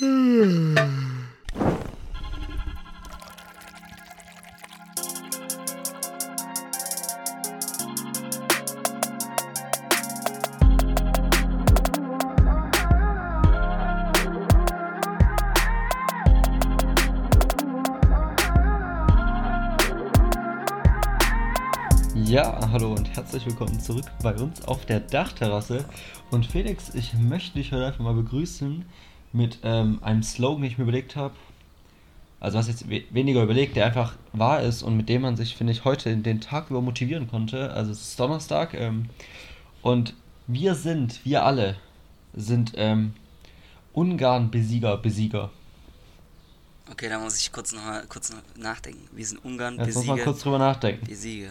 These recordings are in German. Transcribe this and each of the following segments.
Ja, hallo und herzlich willkommen zurück bei uns auf der Dachterrasse. Und Felix, ich möchte dich heute einfach mal begrüßen mit ähm, einem Slogan, den ich mir überlegt habe. Also was jetzt we weniger überlegt, der einfach wahr ist und mit dem man sich, finde ich, heute in den Tag über motivieren konnte. Also es ist Donnerstag ähm, und wir sind, wir alle sind ähm, Ungarn-Besieger, Besieger. Okay, da muss ich kurz noch mal kurz noch nachdenken. Wir sind Ungarn, Jetzt muss Besieger, man kurz drüber nachdenken. Besieger.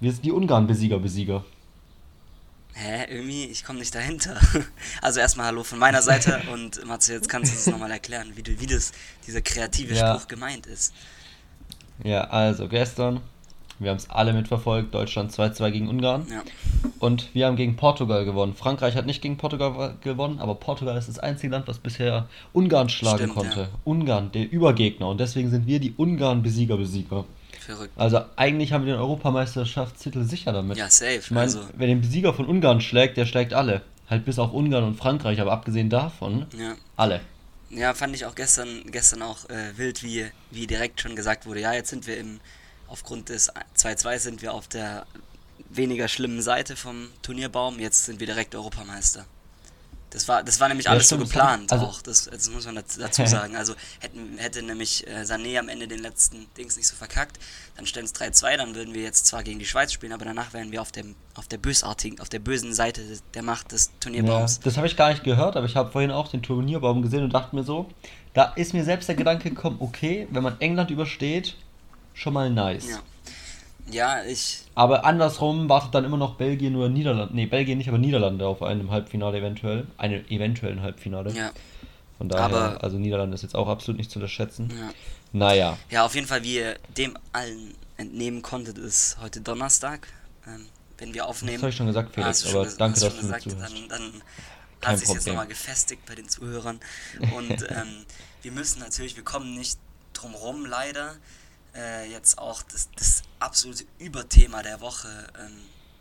Wir sind die Ungarn-Besieger, Besieger. Hä, irgendwie, ich komme nicht dahinter. Also erstmal Hallo von meiner Seite und Matze, jetzt kannst du es nochmal erklären, wie, du, wie das, dieser kreative Ja. Spruch gemeint ist. Ja, also gestern, wir haben es alle mitverfolgt, Deutschland 2-2 gegen Ungarn. Ja, Und wir haben gegen Portugal gewonnen. Frankreich hat nicht gegen Portugal gewonnen, aber Portugal ist das einzige Land, was bisher Ungarn schlagen Stimmt, konnte. ja. Ungarn, der Übergegner. Und deswegen sind wir die Ungarn-Besieger, Besieger. Verrückt. Also eigentlich haben wir den Europameisterschaftstitel sicher damit. Ja, safe. Ich meine, also, wer den Besieger von Ungarn schlägt, der schlägt alle. Halt bis auf Ungarn und Frankreich, aber abgesehen davon, ja. alle. ja, fand ich auch gestern, gestern auch äh, wild, wie, wie direkt schon gesagt wurde, ja, jetzt sind wir im, aufgrund des 2-2 sind wir auf der weniger schlimmen Seite vom Turnierbaum, jetzt sind wir direkt Europameister. Das war, das war nämlich Ja, alles so stimmt, das geplant also- auch, das, das muss man daz- dazu sagen. Also hätten, hätte nämlich äh, Sané am Ende den letzten Dings nicht so verkackt, dann stellen es 3-2, dann würden wir jetzt zwar gegen die Schweiz spielen, aber danach wären wir auf, dem, auf der bösartigen, auf der bösen Seite der Macht des Ja, Turnierbaums. das habe ich gar nicht gehört, aber ich habe vorhin auch den Turnierbaum gesehen und dachte mir so, da ist mir selbst der Gedanke gekommen, okay, wenn man England übersteht, schon mal nice. Ja. Ja, ich, Aber andersrum wartet dann immer noch Belgien oder Niederlande. Nee, Belgien nicht, aber Niederlande auf einem Halbfinale eventuell. Einem eventuellen Halbfinale. ja, Von daher, Aber- also Niederlande ist jetzt auch absolut nicht zu unterschätzen. ja. Naja. Ja, auf jeden Fall, wie ihr dem allen entnehmen konntet, ist heute Donnerstag. Ähm, wenn wir Das aufnehmen. habe ich schon gesagt, Ah, Felix, schon aber ges- danke, dass schon du gesagt, zuhörst. Dann, dann Kein hat sich jetzt nochmal gefestigt bei den Zuhörern. Und ähm, wir müssen natürlich, wir kommen nicht drum rum, leider, äh, jetzt auch das, das absolute Überthema der Woche ähm,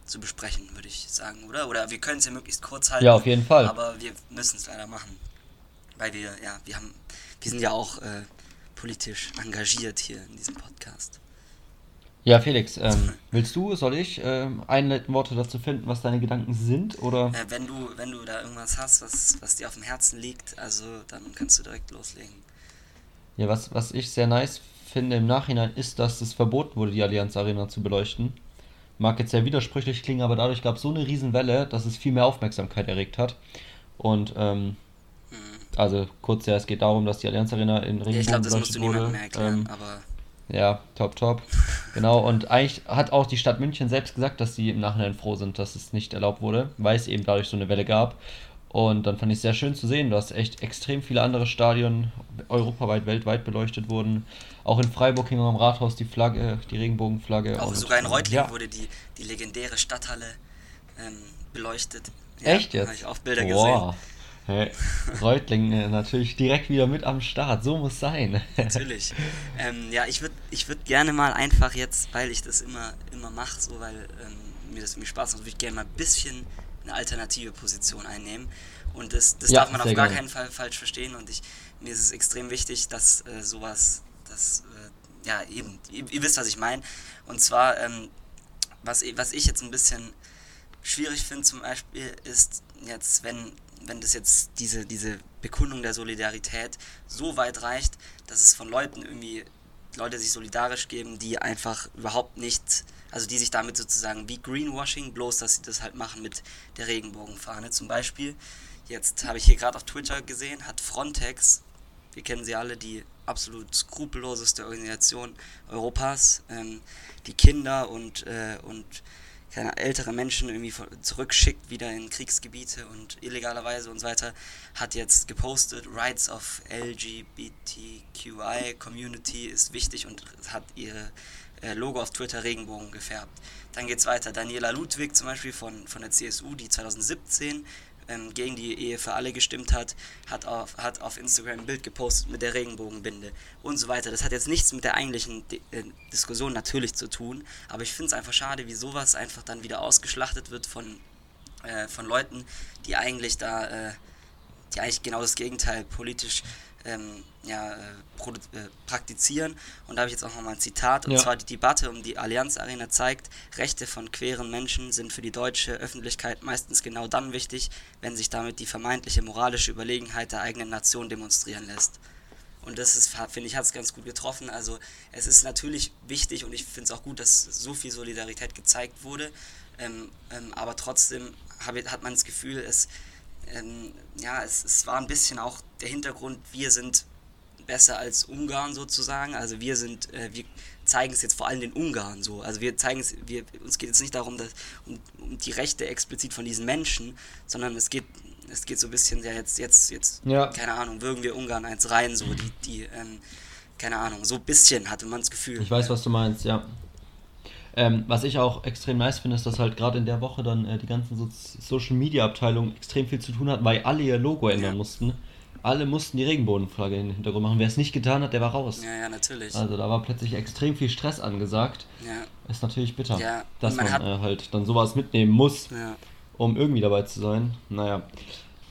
zu besprechen, würde ich sagen, oder? Oder wir können es ja möglichst kurz halten. Ja, auf jeden Fall. Aber wir müssen es leider machen. Weil wir, ja, wir haben, wir sind ja auch äh, politisch engagiert hier in diesem Podcast. Ja, Felix, ähm, willst du, soll ich ähm, einleitende Worte dazu finden, was deine Gedanken sind? Oder? Äh, wenn du, wenn du da irgendwas hast, was, was dir auf dem Herzen liegt, also dann kannst du direkt loslegen. Ja, was, was ich sehr nice finde im Nachhinein ist, dass es verboten wurde, die Allianz Arena zu beleuchten. Mag jetzt sehr widersprüchlich klingen, aber dadurch gab es so eine Riesenwelle, dass es viel mehr Aufmerksamkeit erregt hat. Und, ähm, Mhm. also kurz ja, es geht darum, dass die Allianz Arena in Ja, Regenbogen ich glaube, das musst du beleuchtet niemandem mehr erklären, Ähm, aber ja, top, top. Genau, und eigentlich hat auch die Stadt München selbst gesagt, dass sie im Nachhinein froh sind, dass es nicht erlaubt wurde, weil es eben dadurch so eine Welle gab. Und dann fand ich es sehr schön zu sehen, dass echt extrem viele andere Stadien europaweit, weltweit beleuchtet wurden. Auch in Freiburg hing am Rathaus die Flagge, die Regenbogenflagge. auch sogar in Reutlingen ja. wurde die, die legendäre Stadthalle ähm, beleuchtet. Echt Habe jetzt? ich auch Bilder Boah. Hey, Reutlingen äh, natürlich direkt wieder mit am Start, so muss sein. gesehen. Natürlich. ähm, ja, ich würde ich würd gerne mal einfach jetzt, weil ich das immer, immer mache, so weil ähm, mir das irgendwie Spaß macht, würde ich gerne mal ein bisschen eine alternative Position einnehmen. Und das, das Ja, darf man auf gar gerne. keinen Fall falsch verstehen. Und ich, mir ist es extrem wichtig, dass äh, sowas, das, äh, ja, eben, ihr, ihr wisst, was ich meine. Und zwar, ähm, was, was ich jetzt ein bisschen schwierig finde zum Beispiel, ist jetzt, wenn, wenn das jetzt diese, diese Bekundung der Solidarität so weit reicht, dass es von Leuten irgendwie Leute sich solidarisch geben, die einfach überhaupt nicht, also die sich damit sozusagen wie Greenwashing, bloß dass sie das halt machen mit der Regenbogenfahne. Zum Beispiel, jetzt habe ich hier gerade auf Twitter gesehen, hat Frontex, wir kennen sie alle, die absolut skrupelloseste Organisation Europas, ähm, die Kinder und, äh, und keine ältere Menschen irgendwie zurückschickt, wieder in Kriegsgebiete und illegalerweise und so weiter, hat jetzt gepostet, Rights of LGBTQI Community ist wichtig und hat ihre äh, Logo auf Twitter Regenbogen gefärbt. Dann geht's weiter. Daniela Ludwig zum Beispiel von, von der CSU, die 2017 ähm, gegen die Ehe für alle gestimmt hat, hat auf, hat auf Instagram ein Bild gepostet mit der Regenbogenbinde und so weiter. Das hat jetzt nichts mit der eigentlichen D äh, Diskussion natürlich zu tun, aber ich finde es einfach schade, wie sowas einfach dann wieder ausgeschlachtet wird von, äh, von Leuten, die eigentlich da, äh, die eigentlich genau das Gegenteil politisch ähm, ja, äh, äh, praktizieren. Und da habe ich jetzt auch nochmal ein Zitat, und ja. zwar die Debatte um die Allianz Arena zeigt, Rechte von queeren Menschen sind für die deutsche Öffentlichkeit meistens genau dann wichtig, wenn sich damit die vermeintliche moralische Überlegenheit der eigenen Nation demonstrieren lässt. Und das ist, finde ich, hat es ganz gut getroffen. Also es ist natürlich wichtig und ich finde es auch gut, dass so viel Solidarität gezeigt wurde. Ähm, ähm, aber trotzdem hab, hat man das Gefühl, es, ähm, ja, es, es war ein bisschen auch der Hintergrund, wir sind besser als Ungarn sozusagen. Also wir sind, äh, wir zeigen es jetzt vor allem den Ungarn so. Also wir zeigen es, wir, uns geht jetzt nicht darum, dass, um, um die Rechte explizit von diesen Menschen, sondern es geht, es geht so ein bisschen, ja jetzt, jetzt, jetzt, ja. keine Ahnung, würgen wir Ungarn eins rein, so die, die, ähm, keine Ahnung, so ein bisschen hatte man das Gefühl. Ich weiß, was du meinst, ja. Ähm, was ich auch extrem nice finde, ist, dass halt gerade in der Woche dann äh, die ganzen so Social Media Abteilungen extrem viel zu tun hatten, weil alle ihr Logo ändern ja. mussten. Alle mussten die Regenbogenflagge in den Hintergrund machen. Wer es nicht getan hat, der war raus. Ja, ja, natürlich. Also da war plötzlich extrem viel Stress angesagt. Ja. Ist natürlich bitter, ja. dass man, man äh, halt dann sowas mitnehmen muss, ja. um irgendwie dabei zu sein. Naja.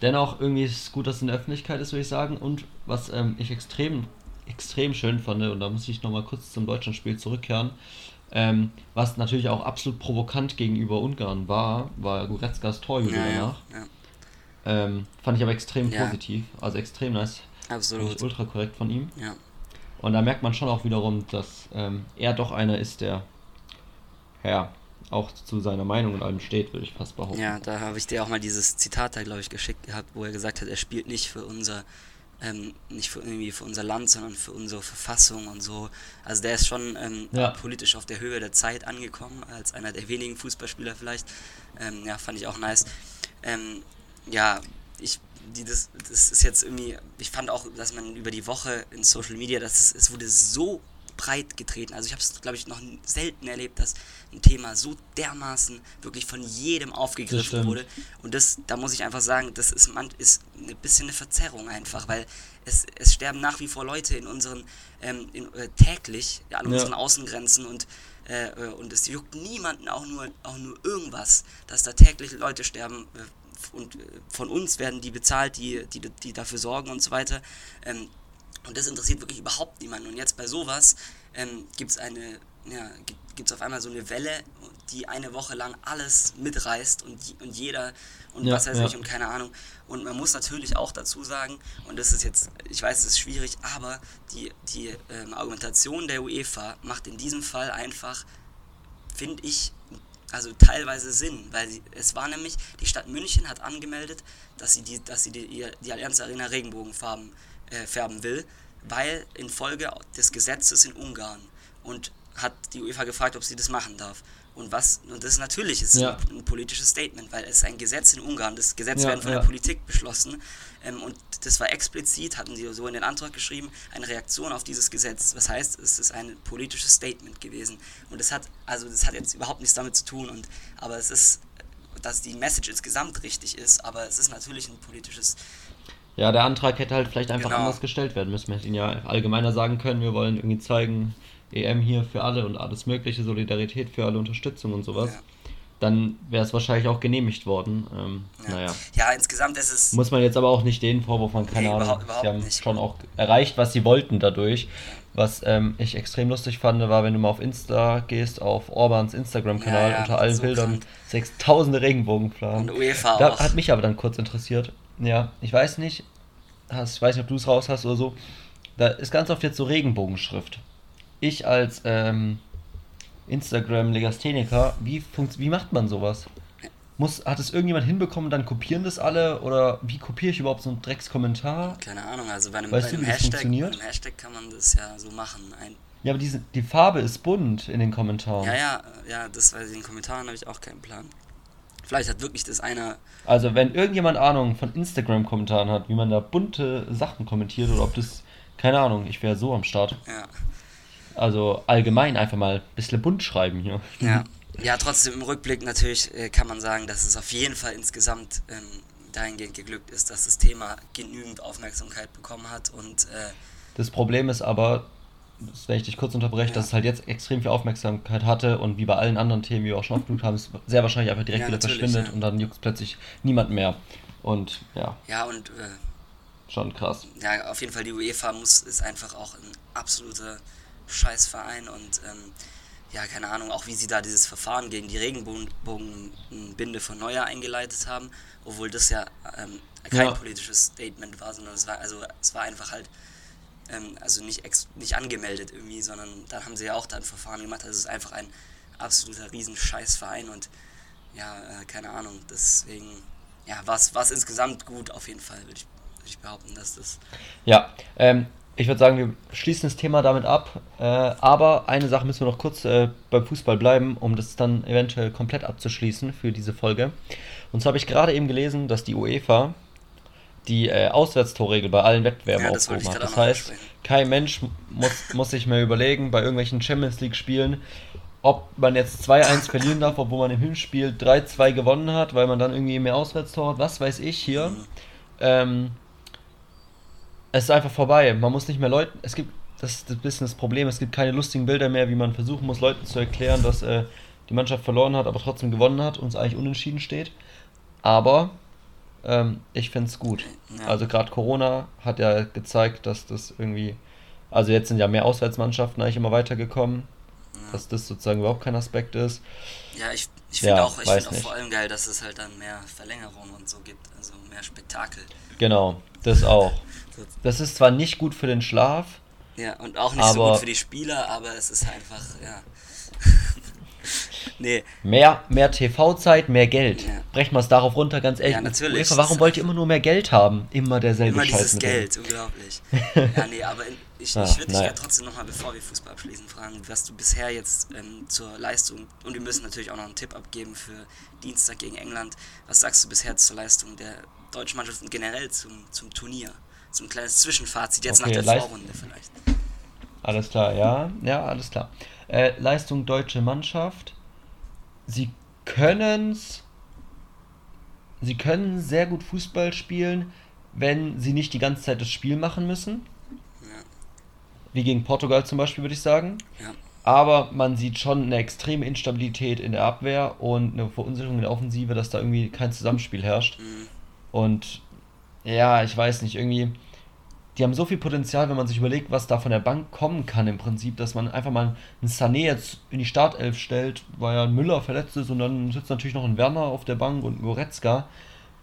Dennoch, irgendwie ist es gut, dass es in der Öffentlichkeit ist, würde ich sagen. Und was ähm, ich extrem, extrem schön fand, und da muss ich nochmal kurz zum Deutschlandspiel zurückkehren, ähm, was natürlich auch absolut provokant gegenüber Ungarn war, war Goretzkas Torjubel ja, danach. Ja, ja. Ähm, fand ich aber extrem positiv, also extrem nice. Absolut. Ultra korrekt von ihm. Ja. Und da merkt man schon auch wiederum, dass ähm, er doch einer ist, der ja auch zu seiner Meinung und allem steht, würde ich fast behaupten. Ja, da habe ich dir auch mal dieses Zitat da, glaube ich, geschickt gehabt, wo er gesagt hat, er spielt nicht für unser ähm, nicht für irgendwie für unser Land, sondern für unsere Verfassung und so. Also der ist schon ähm, ja. politisch auf der Höhe der Zeit angekommen, als einer der wenigen Fußballspieler vielleicht. Ähm, ja, fand ich auch nice. Ähm, ja, ich, die, das, das ist jetzt irgendwie, ich fand auch, dass man über die Woche in Social Media, dass es, es wurde so breit getreten. Also ich habe es, glaube ich, noch selten erlebt, dass ein Thema so dermaßen wirklich von jedem aufgegriffen wurde. Und das, da muss ich einfach sagen, das ist, man, ist ein bisschen eine Verzerrung einfach, weil es, es sterben nach wie vor Leute in unseren, ähm, in, äh, täglich an unseren ja. Außengrenzen und äh, äh, und es juckt niemanden auch nur, auch nur irgendwas, dass da täglich Leute sterben äh, und äh, von uns werden die bezahlt, die, die, die dafür sorgen und so weiter. Ähm, und das interessiert wirklich überhaupt niemanden. Und jetzt bei sowas ähm, gibt es eine, ja, gibt auf einmal so eine Welle, die eine Woche lang alles mitreißt und, und jeder und ja, was weiß ja. ich und keine Ahnung. Und man muss natürlich auch dazu sagen, und das ist jetzt, ich weiß, es ist schwierig, aber die, die ähm, Argumentation der UEFA macht in diesem Fall einfach, finde ich, also teilweise Sinn, weil sie, es war nämlich, die Stadt München hat angemeldet, dass sie die, dass sie die, die Allianz Arena Regenbogenfarben äh, färben will, weil infolge des Gesetzes in Ungarn und hat die UEFA gefragt, ob sie das machen darf. Und was, und das ist natürlich ist ja. ein, ein, politisches Statement, weil es ein Gesetz in Ungarn, das Gesetz ja, werden von ja. der Politik beschlossen. Ähm, und das war explizit, hatten sie so in den Antrag geschrieben, eine Reaktion auf dieses Gesetz. Was heißt, es ist ein politisches Statement gewesen. Und das hat, also das hat jetzt überhaupt nichts damit zu tun, und, aber es ist, dass die Message insgesamt richtig ist, aber es ist natürlich ein politisches ja, der Antrag hätte halt vielleicht einfach genau. anders gestellt werden müssen. Man hätte ihn ja allgemeiner sagen können, wir wollen irgendwie zeigen, EM hier für alle und alles Mögliche, Solidarität für alle, Unterstützung und sowas. Ja. Dann wäre es wahrscheinlich auch genehmigt worden. Ähm, ja. Naja. Ja, insgesamt ist es. Muss man jetzt aber auch nicht den Vorwurf machen, keine nee, Ahnung. Überhaupt, überhaupt sie haben nicht. schon auch erreicht, was sie wollten dadurch. Was ähm, ich extrem lustig fand, war, wenn du mal auf Insta gehst, auf Orbans Instagram-Kanal, ja, unter allen so Bildern krank. 6000 Regenbogenflagen. Und UEFA da auch. Hat mich aber dann kurz interessiert, ja, ich weiß nicht, hast, ich weiß nicht, ob du es raus hast oder so. Da ist ganz oft jetzt so Regenbogenschrift. Ich als ähm, Instagram-Legastheniker, wie, wie macht man sowas? Muss, hat es irgendjemand hinbekommen, dann kopieren das alle? Oder wie kopiere ich überhaupt so einen Dreckskommentar? Keine Ahnung, also bei einem, weißt bei einem, du, Hashtag, bei einem Hashtag kann man das ja so machen. Ein ja, aber diese, die Farbe ist bunt in den Kommentaren. Ja, ja, ja, das ich, in den Kommentaren habe ich auch keinen Plan. Vielleicht hat wirklich das einer. Also, wenn irgendjemand Ahnung von Instagram-Kommentaren hat, wie man da bunte Sachen kommentiert oder ob das. Keine Ahnung, ich wäre so am Start. Ja. Also allgemein einfach mal ein bisschen bunt schreiben hier. Ja. Ja, trotzdem im Rückblick natürlich äh, kann man sagen, dass es auf jeden Fall insgesamt ähm, dahingehend geglückt ist, dass das Thema genügend Aufmerksamkeit bekommen hat und äh, Das Problem ist aber, wenn ich dich kurz unterbreche, Ja. dass es halt jetzt extrem viel Aufmerksamkeit hatte und wie bei allen anderen Themen, wie wir auch schon genug haben, es sehr wahrscheinlich einfach direkt Ja, wieder verschwindet ja. und dann juckt es plötzlich niemand mehr. Und ja, ja und äh, schon krass. ja, auf jeden Fall die UEFA muss ist einfach auch ein absoluter Scheißverein und ähm, ja, keine Ahnung, auch wie sie da dieses Verfahren gegen die Regenbogenbinde von Neuer eingeleitet haben, obwohl das ja ähm, kein politisches Statement war, sondern es war also es war einfach halt ähm, also nicht ex nicht angemeldet irgendwie, sondern dann haben sie ja auch da ein Verfahren gemacht. Also es ist einfach ein absoluter Riesenscheißverein und ja, äh, keine Ahnung, deswegen ja, war es insgesamt gut auf jeden Fall, würde ich, würd ich behaupten, dass das Ja, ähm, ich würde sagen, wir schließen das Thema damit ab. Äh, aber eine Sache müssen wir noch kurz äh, beim Fußball bleiben, um das dann eventuell komplett abzuschließen für diese Folge. Und zwar habe ich gerade eben gelesen, dass die UEFA die äh, Auswärtstorregel bei allen Wettbewerben Ja, das aufgehoben ich hat. Das heißt, kein Mensch muss, muss sich mehr überlegen, bei irgendwelchen Champions League-Spielen, ob man jetzt 2-1 verlieren darf, obwohl man im Hinspiel 3-2 gewonnen hat, weil man dann irgendwie mehr Auswärtstor hat, was weiß ich hier. Mhm. Ähm, es ist einfach vorbei. Man muss nicht mehr Leuten. Es gibt, das ist ein bisschen das Problem, es gibt keine lustigen Bilder mehr, wie man versuchen muss, Leuten zu erklären, dass äh, die Mannschaft verloren hat, aber trotzdem gewonnen hat und es eigentlich unentschieden steht. Aber ähm, ich finde es gut. Ja. Also gerade Corona hat ja gezeigt, dass das irgendwie. Also jetzt sind ja mehr Auswärtsmannschaften eigentlich immer weitergekommen, dass das sozusagen überhaupt kein Aspekt ist. Ja, ich, ich Ja, finde auch, ich weiß find auch vor allem geil, dass es halt dann mehr Verlängerung und so gibt, also mehr Spektakel. Genau, das auch. Das ist zwar nicht gut für den Schlaf, Ja, und auch nicht so gut für die Spieler, aber es ist einfach, ja. Nee, Mehr, mehr TV-Zeit, mehr Geld. Ja. Brechen wir es darauf runter, ganz ehrlich. Ja, natürlich. UEFA, warum wollt ihr immer nur mehr Geld haben? Immer derselbe immer Scheiß dieses mit dem. Geld, unglaublich. ja, nee, aber in, ich, Ah, ich würde dich ja trotzdem nochmal, bevor wir Fußball abschließen, fragen, was du bisher jetzt ähm, zur Leistung, und wir müssen natürlich auch noch einen Tipp abgeben für Dienstag gegen England. Was sagst du bisher zur Leistung der deutschen Mannschaft und generell zum, zum Turnier? So ein kleines Zwischenfazit jetzt Okay, nach der Vorrunde vielleicht. Alles klar, ja. Ja, alles klar. Äh, Leistung deutsche Mannschaft. Sie können's. Sie können sehr gut Fußball spielen, wenn sie nicht die ganze Zeit das Spiel machen müssen. Ja, Wie gegen Portugal zum Beispiel, würde ich sagen. ja. Aber man sieht schon eine extreme Instabilität in der Abwehr und eine Verunsicherung in der Offensive, dass da irgendwie kein Zusammenspiel herrscht. Mhm. Und ja, ich weiß nicht, irgendwie, die haben so viel Potenzial, wenn man sich überlegt, was da von der Bank kommen kann im Prinzip, dass man einfach mal einen Sané jetzt in die Startelf stellt, weil ja ein Müller verletzt ist und dann sitzt natürlich noch ein Werner auf der Bank und ein Goretzka.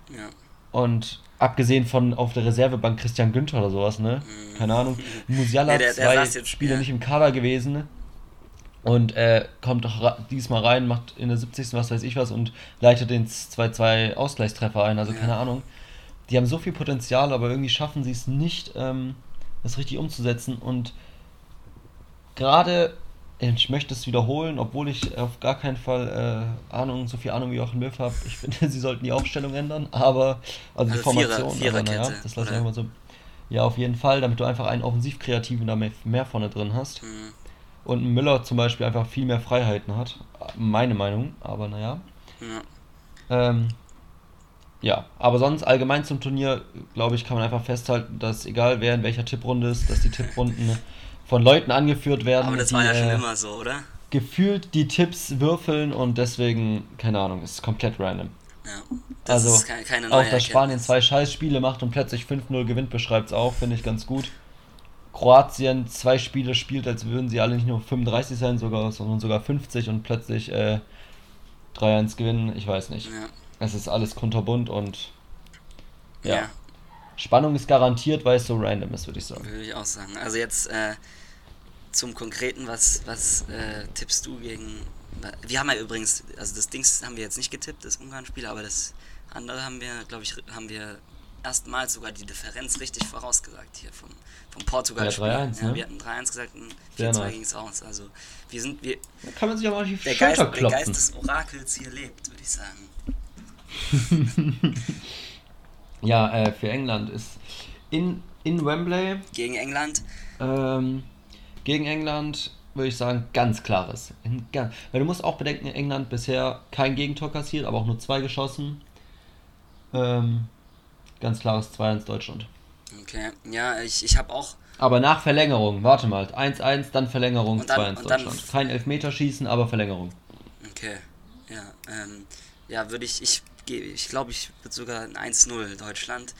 Ja. Und abgesehen von auf der Reservebank Christian Günther oder sowas, ne? Mhm. Keine Ahnung. Musiala der- der zwei jetzt- Spiele ja. nicht im Kader gewesen. Und äh, kommt diesmal rein, macht in der 70. was weiß ich was und leitet den 2-2 Ausgleichstreffer ein. Also Ja. keine Ahnung. Die haben so viel Potenzial, aber irgendwie schaffen sie es nicht, ähm, das richtig umzusetzen. Und gerade, ich möchte es wiederholen, obwohl ich auf gar keinen Fall äh, Ahnung, so viel Ahnung wie Jochen Löw habe. Ich finde, sie sollten die Aufstellung ändern, aber also, die Also Vierer- Formation, aber Viererkette, naja, das lasse ich einfach so. Ja, auf jeden Fall, damit du einfach einen Offensivkreativen da mehr, mehr vorne drin hast. Mhm. Und ein Müller zum Beispiel einfach viel mehr Freiheiten hat. Meine Meinung, aber naja. Ja. Ähm, ja, aber sonst allgemein zum Turnier, glaube ich, kann man einfach festhalten, dass egal wer in welcher Tipprunde ist, dass die Tipprunden von Leuten angeführt werden, Aber das die war ja schon äh, immer so, oder? gefühlt die Tipps würfeln und deswegen, keine Ahnung, ist komplett random. Ja. Das Also, ist keine, keine neue Auch dass Spanien zwei Scheißspiele macht und plötzlich 5-0 gewinnt, beschreibt es auch, finde ich ganz gut. Kroatien zwei Spiele spielt, als würden sie alle nicht nur 35 sein, sogar, sondern sogar 50 und plötzlich äh, 3-1 gewinnen. Ich weiß nicht. Ja. Es ist alles kunterbunt und ja. ja. Spannung ist garantiert, weil es so random ist, würde ich sagen. Würde ich auch sagen. Also jetzt äh, zum Konkreten, was, was äh, tippst du gegen. Wir haben ja übrigens, also das Dings haben wir jetzt nicht getippt, das Ungarn-Spiel, aber das andere haben wir, glaube ich, haben wir erstmals sogar die Differenz richtig vorausgesagt hier vom, vom portugal Ja, 3-1, ja, ne? Wir hatten 3-1 gesagt und Sehr 4-2 nice. ging es aus. Also wir sind, wir, Da kann man sich auch mal auf die der, Geist, der Geist des Orakels hier lebt, würde ich sagen. Ja, äh, für England ist in, in Wembley Gegen England, Ähm, gegen England würde ich sagen, ganz klares. Ein ga- Weil du musst auch bedenken, England bisher kein Gegentor kassiert, aber auch nur zwei geschossen. Ähm, ganz klares 2-1 Deutschland. Okay, ja, ich, ich habe auch. Aber nach Verlängerung, warte mal, 1-1, dann Verlängerung, 2-1 Und dann- und dann- Deutschland. Kein Elfmeterschießen, aber Verlängerung. Okay, ja, ähm, ja, würde ich, ich ich glaube, ich würde sogar ein 1-0 Deutschland,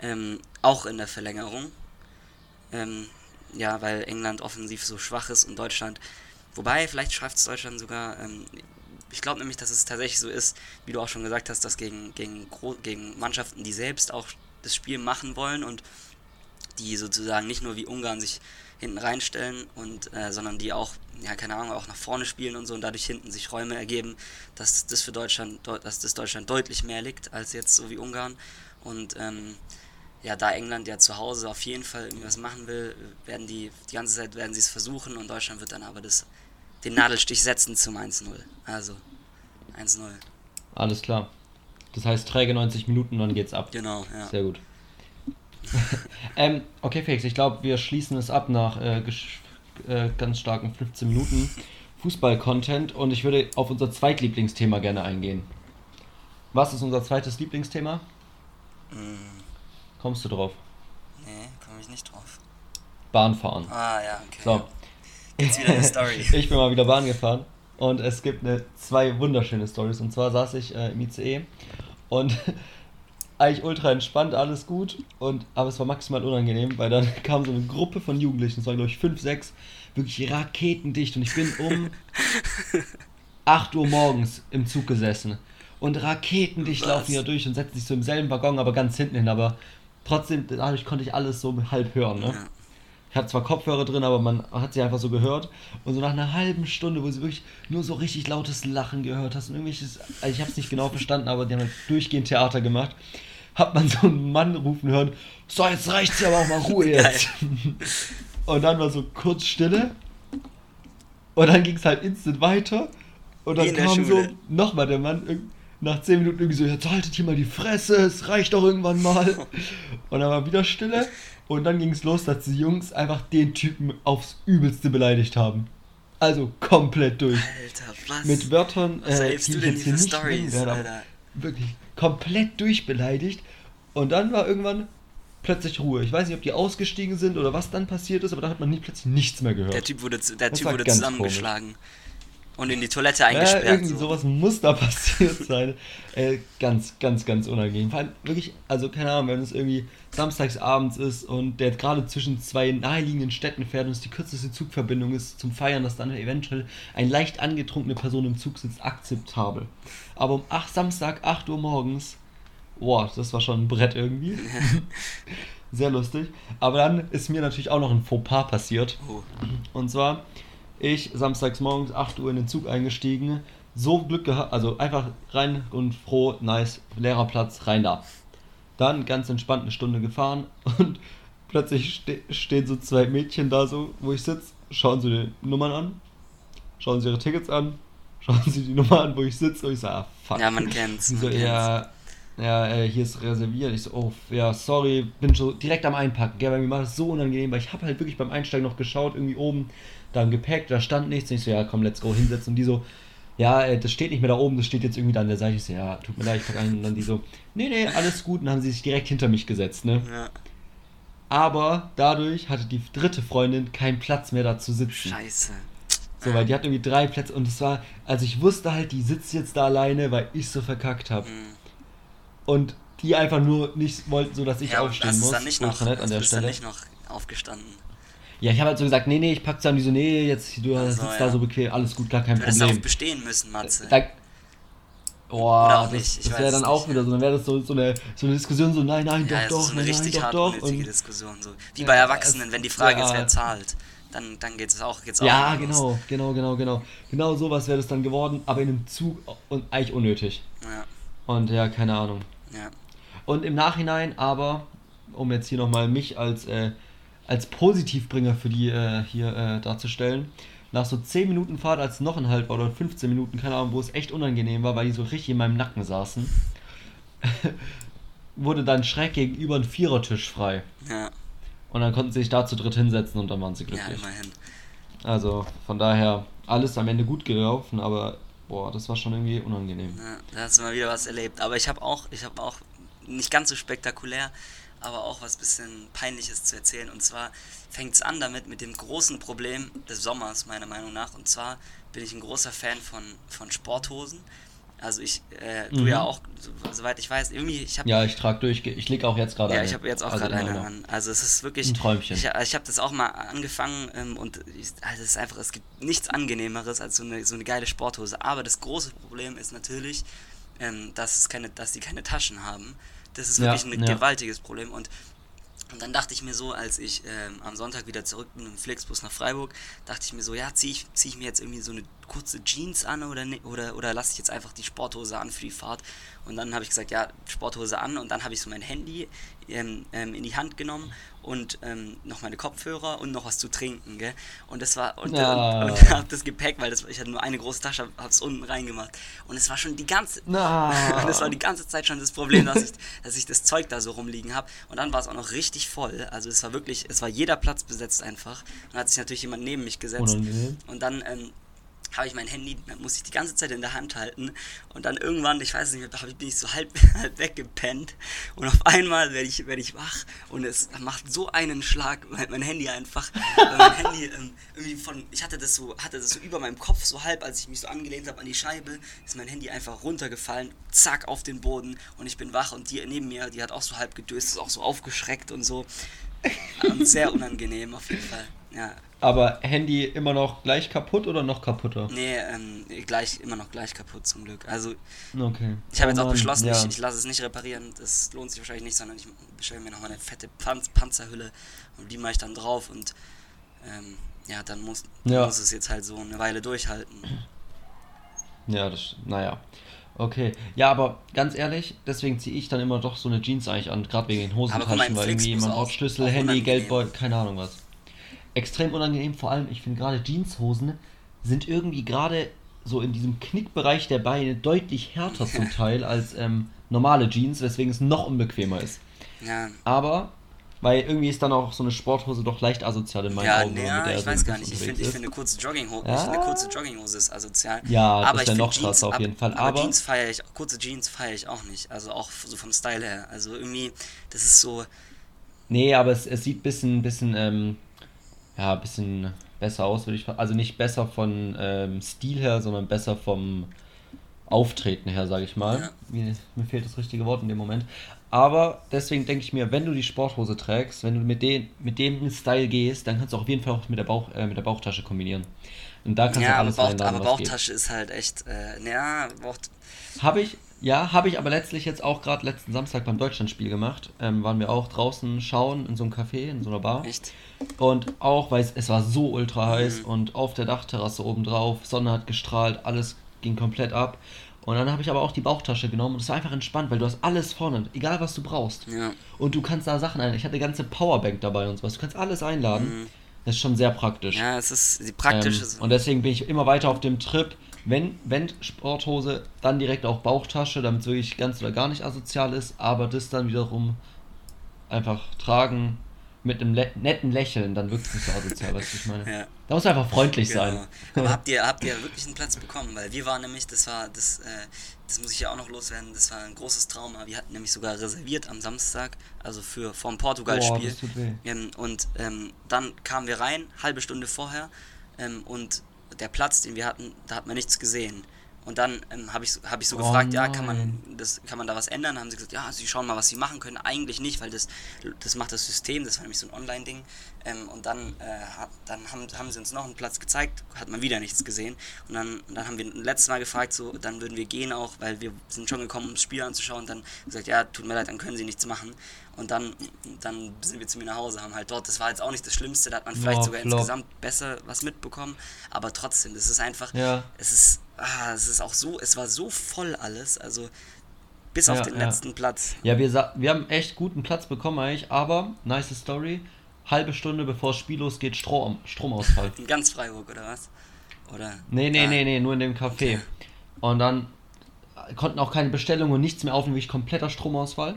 ähm, auch in der Verlängerung. Ähm, ja, weil England offensiv so schwach ist und Deutschland, wobei, vielleicht schafft es Deutschland sogar, ähm, ich glaube nämlich, dass es tatsächlich so ist, wie du auch schon gesagt hast, dass gegen, gegen, gegen Mannschaften, die selbst auch das Spiel machen wollen und die sozusagen nicht nur wie Ungarn sich hinten reinstellen und äh, sondern die auch ja keine Ahnung auch nach vorne spielen und so und dadurch hinten sich Räume ergeben, dass das für Deutschland deut- dass das Deutschland deutlich mehr liegt als jetzt so wie Ungarn und ähm, ja da England ja zu Hause auf jeden Fall irgendwie was machen will, werden die die ganze Zeit werden sie es versuchen und Deutschland wird dann aber das den Nadelstich setzen zum 1-0. Also 1-0. Alles klar. Das heißt, träge 90 Minuten, dann geht's ab. Genau, ja. Sehr gut. ähm, okay, Felix, ich glaube, wir schließen es ab nach äh, gesch- äh, ganz starken 15 Minuten Fußball-Content und ich würde auf unser Zweitlieblingsthema gerne eingehen. Was ist unser zweites Lieblingsthema? Mm, Kommst du drauf? nee, komme ich nicht drauf. Bahnfahren. Ah ja, okay. So, Jetzt wieder eine Story. ich bin mal wieder Bahn gefahren und es gibt eine, zwei wunderschöne Stories. Und zwar saß ich äh, im ICE und eigentlich ultra entspannt, alles gut. Und, aber es war maximal unangenehm, weil dann kam so eine Gruppe von Jugendlichen, es waren glaube ich 5, 6, wirklich raketendicht. Und ich bin um 8 Uhr morgens im Zug gesessen. Und raketendicht Was? laufen die da durch und setzen sich so im selben Waggon, aber ganz hinten hin. Aber trotzdem, dadurch konnte ich alles so halb hören. Ne? Ja. Ich hatte zwar Kopfhörer drin, aber man hat sie einfach so gehört. Und so nach einer halben Stunde, wo sie wirklich nur so richtig lautes Lachen gehört hast und irgendwelches, also ich habe es nicht genau verstanden, aber die haben halt durchgehend Theater gemacht, hat man so einen Mann rufen hören, so jetzt reicht's ja aber auch mal Ruhe jetzt. und dann war so kurz Stille und dann ging es halt instant weiter und dann kam so Schule. nochmal der Mann nach 10 Minuten irgendwie so, jetzt haltet hier mal die Fresse, es reicht doch irgendwann mal. Und dann war wieder Stille und dann ging es los, dass die Jungs einfach den Typen aufs Übelste beleidigt haben. Also komplett durch. Alter, was? Mit Wörtern, Was äh, die du denn jetzt hier nicht aber Alter? wirklich komplett durchbeleidigt. Und dann war irgendwann plötzlich Ruhe. Ich weiß nicht, ob die ausgestiegen sind oder was dann passiert ist, aber da hat man nie, plötzlich nichts mehr gehört. Der Typ wurde, zu- der Das typ wurde zusammengeschlagen und in die Toilette Ja, eingesperrt. irgendwie so. sowas muss da passiert sein. Äh, ganz, ganz, ganz unangenehm. Vor allem wirklich, also keine Ahnung, wenn es irgendwie samstags abends ist und der gerade zwischen zwei naheliegenden Städten fährt und es die kürzeste Zugverbindung ist zum Feiern, dass dann eventuell eine leicht angetrunkene Person im Zug sitzt, akzeptabel. Aber um 8, Samstag, 8 Uhr morgens, boah, das war schon ein Brett irgendwie. Sehr lustig. Aber dann ist mir natürlich auch noch ein Fauxpas passiert. Oh. Und zwar, ich samstags morgens 8 Uhr in den Zug eingestiegen, so Glück gehabt, also einfach rein und froh, nice, leerer Platz, rein da. Dann ganz entspannt eine Stunde gefahren und plötzlich ste stehen so zwei Mädchen da so, wo ich sitze, schauen sie die Nummern an, schauen sie ihre Tickets an, schauen sie die Nummer an, wo ich sitze und ich sage, ah, fuck. Ja, man kennt's. Man so, kennt's. ja, ja, hier ist reserviert. Ich so, oh, ja, sorry, bin schon direkt am Einpacken. Gell, weil mir war das so unangenehm, weil ich habe halt wirklich beim Einsteigen noch geschaut, irgendwie oben, da im Gepäck, da stand nichts. Und ich so, ja, komm, let's go, hinsetzen. Und die so, ja, äh, das steht nicht mehr da oben, das steht jetzt irgendwie da an der Seite. Ich so, ja, tut mir leid, ich pack ein. Und dann die so, nee, nee, alles gut. Und dann haben sie sich direkt hinter mich gesetzt, ne? Ja, Aber dadurch hatte die dritte Freundin keinen Platz mehr da zu sitzen. scheiße. So, weil die hat irgendwie drei Plätze und es war, also ich wusste halt, die sitzt jetzt da alleine, weil ich so verkackt habe. Hm. Und die einfach nur nicht wollten, so dass ich ja, aufstehen muss. dann nicht noch, an der bist dann Stelle. nicht noch aufgestanden. Ja, ich habe halt so gesagt, nee, nee, ich pack's dann die so, nee, jetzt du Ach so, sitzt ja. da so bequem, alles gut, gar kein Du hättest darauf Problem. bestehen müssen, Matze. Da, Oder boah, auch das, nicht, ich das wäre dann auch nicht, wieder ja. so, dann wäre das so, so, eine, so eine Diskussion, so nein, nein, ja, doch, doch, ist so eine nein, richtig nein, doch, doch. Diskussion. So. Wie Ja, bei Erwachsenen, wenn die Frage ist, ja. wer zahlt, dann, dann geht es auch, geht's auch ja, los. genau, genau, genau, genau. Genau sowas wäre das dann geworden, aber in einem Zug und eigentlich unnötig. Ja, Und ja, keine Ahnung. ja. Und im Nachhinein aber, um jetzt hier nochmal mich als, äh, als Positivbringer für die äh, hier äh, darzustellen, nach so 10 Minuten Fahrt, als noch ein Halt war, oder 15 Minuten, keine Ahnung, wo es echt unangenehm war, weil die so richtig in meinem Nacken saßen, wurde dann schräg gegenüber ein Vierertisch frei. Ja, Und dann konnten sie sich da zu dritt hinsetzen und dann waren sie ja, glücklich. immerhin. also von daher, alles am Ende gut gelaufen, aber boah, das war schon irgendwie unangenehm. Ja, da hast du mal wieder was erlebt. Aber ich habe auch, ich habe auch nicht ganz so spektakulär, aber auch was bisschen Peinliches zu erzählen. Und zwar fängt es an damit mit dem großen Problem des Sommers, meiner Meinung nach. Und zwar bin ich ein großer Fan von, von Sporthosen. Also ich, äh, du Mhm. ja auch, so, soweit ich weiß, irgendwie, ich habe Ja, ich trage durch. Ich lege auch jetzt gerade ja, eine. ich habe jetzt auch Also gerade eine an. Also es ist wirklich Ein Träumchen. Ich, ich habe das auch mal angefangen ähm, und ich, also es ist einfach, es gibt nichts angenehmeres als so eine, so eine geile Sporthose. Aber das große Problem ist natürlich, ähm, dass es keine, dass die keine Taschen haben. Das ist Ja, wirklich ein ja. gewaltiges Problem und und dann dachte ich mir so, als ich ähm, am Sonntag wieder zurück bin im Flixbus nach Freiburg, dachte ich mir so, ja, ziehe ich, zieh ich mir jetzt irgendwie so eine kurze Jeans an oder, ne, oder, oder lasse ich jetzt einfach die Sporthose an für die Fahrt. Und dann habe ich gesagt, ja, Sporthose an und dann habe ich so mein Handy ähm, ähm, in die Hand genommen und ähm, noch meine Kopfhörer und noch was zu trinken, gell? Und das war, und, Ah. und, und habe das Gepäck, weil das, ich hatte nur eine große Tasche, habe es unten reingemacht. Und es war schon die ganze, Na. das war die ganze Zeit schon das Problem, dass ich, dass ich das Zeug da so rumliegen habe. Und dann war es auch noch richtig voll. Also es war wirklich, es war jeder Platz besetzt einfach. Und dann hat sich natürlich jemand neben mich gesetzt. Unangenehm. Und dann ähm, habe ich mein Handy, musste ich die ganze Zeit in der Hand halten. Und dann irgendwann, ich weiß nicht ich- bin ich so halb, halb weggepennt. Und auf einmal werde ich, werd ich wach und es macht so einen Schlag, mein, mein Handy einfach. Mein Handy ähm, irgendwie von, ich hatte das so, hatte das so über meinem Kopf, so halb, als ich mich so angelehnt habe an die Scheibe, ist mein Handy einfach runtergefallen, zack, auf den Boden und ich bin wach und die neben mir, die hat auch so halb gedöst, ist auch so aufgeschreckt und so. Und sehr unangenehm auf jeden Fall. Ja, Aber Handy immer noch gleich kaputt oder noch kaputter? Nee, ähm, gleich, immer noch gleich kaputt zum Glück. Also Okay. ich habe jetzt Oh auch beschlossen, ja. ich, ich lasse es nicht reparieren. Das lohnt sich wahrscheinlich nicht, sondern ich bestelle mir nochmal eine fette Panz Panzerhülle und die mache ich dann drauf und ähm, ja, dann muss, Ja. muss es jetzt halt so eine Weile durchhalten. Ja, das, naja. Okay. Ja, aber ganz ehrlich, deswegen ziehe ich dann immer doch so eine Jeans eigentlich an, gerade wegen den Hosentaschen, weil irgendwie man auch- braucht Schlüssel, Handy. Geldbeutel, keine Ahnung was. Extrem unangenehm, vor allem, ich finde gerade Jeanshosen sind irgendwie gerade so in diesem Knickbereich der Beine deutlich härter zum Teil als ähm, normale Jeans, weswegen es noch unbequemer ist. Ja, Aber, weil irgendwie ist dann auch so eine Sporthose doch leicht asozial in meinen ja, Augen. ja ich so weiß gar nicht. Ich finde, ist. finde eine kurze Jogginghose, Ja. eine kurze Jogginghose ist asozial. Ja, das aber wär ich finde noch krasser auf jeden Fall, Aber, aber- Jeans feiere ich, kurze Jeans feiere ich auch nicht. Also auch so vom Style her. Also irgendwie, das ist so, Nee, aber es, es sieht ein bisschen, bisschen, ähm, ja, bisschen besser aus, würde ich Also nicht besser von ähm, Stil her, sondern besser vom Auftreten her, sage ich mal. Ja. Mir, mir fehlt das richtige Wort in dem Moment. Aber deswegen denke ich mir, wenn du die Sporthose trägst, wenn du mit, den, mit dem Style gehst, dann kannst du auf jeden Fall auch mit der, Bauch, äh, mit der Bauchtasche kombinieren. Und da kannst ja, du aber, alles Bauch, reinladen, aber was geht. Bauchtasche ist halt echt, äh, naja, Bauch, Habe ich, ja, habe ich aber letztlich jetzt auch gerade letzten Samstag beim Deutschlandspiel gemacht. Ähm, waren wir auch draußen schauen in so einem Café, in so einer Bar. echt. Und auch, weil es, es war so ultra heiß Mhm. und auf der Dachterrasse oben drauf, Sonne hat gestrahlt, alles ging komplett ab. Und dann habe ich aber auch die Bauchtasche genommen und es war einfach entspannt, weil du hast alles vorne, egal was du brauchst. Ja. Und du kannst da Sachen ein. Ich hatte eine ganze Powerbank dabei und sowas. Du kannst alles einladen. Das ist schon sehr praktisch. Mhm. Ja, es ist die praktische. Ähm, und deswegen bin ich immer weiter auf dem Trip. Wenn, wenn Sporthose, dann direkt auch Bauchtasche, damit es wirklich ganz oder gar nicht asozial ist, aber das dann wiederum einfach tragen mit einem netten Lächeln, dann wirkt es nicht so asozial, weißt du, ich meine. Ja. Da muss einfach freundlich Genau. sein. Aber habt ihr, habt ihr wirklich einen Platz bekommen? Weil wir waren nämlich, das war, das, äh, das muss ich ja auch noch loswerden, das war ein großes Trauma. Wir hatten nämlich sogar reserviert am Samstag, also für vom Portugal-Spiel. Ähm, und ähm, dann kamen wir rein, halbe Stunde vorher, ähm, und der Platz, den wir hatten, da hat man nichts gesehen. Und dann ähm, habe ich, so- hab ich so Oh gefragt, ja, kann man, nein. das, kann man da was ändern? Haben sie gesagt, ja, sie schauen mal, was sie machen können. Eigentlich nicht, weil das, das macht das System, das war nämlich so ein Online-Ding. Ähm, und dann, äh, dann haben, haben sie uns noch einen Platz gezeigt, hat man wieder nichts gesehen. Und dann, dann haben wir ein letztes Mal gefragt, so, dann würden wir gehen auch, weil wir sind schon gekommen, um das Spiel anzuschauen. Und dann gesagt, ja, tut mir leid, dann können sie nichts machen. Und dann, dann sind wir zu mir nach Hause, haben halt dort, das war jetzt auch nicht das Schlimmste, da hat man vielleicht Boah, sogar flop. insgesamt besser was mitbekommen. Aber trotzdem, das ist einfach, Ja. es ist, ah, es ist auch so, es war so voll alles, also bis auf Ja, den ja. letzten Platz. Ja, wir, wir haben echt guten Platz bekommen eigentlich, aber, nice Story, halbe Stunde bevor das Spiel losgeht, Strom, Stromausfall. In ganz Freiburg, oder was? Oder? Nee, nee, Ah, nee, nee, nur in dem Café. Und dann konnten auch keine Bestellungen und nichts mehr aufnehmen, wirklich kompletter Stromausfall.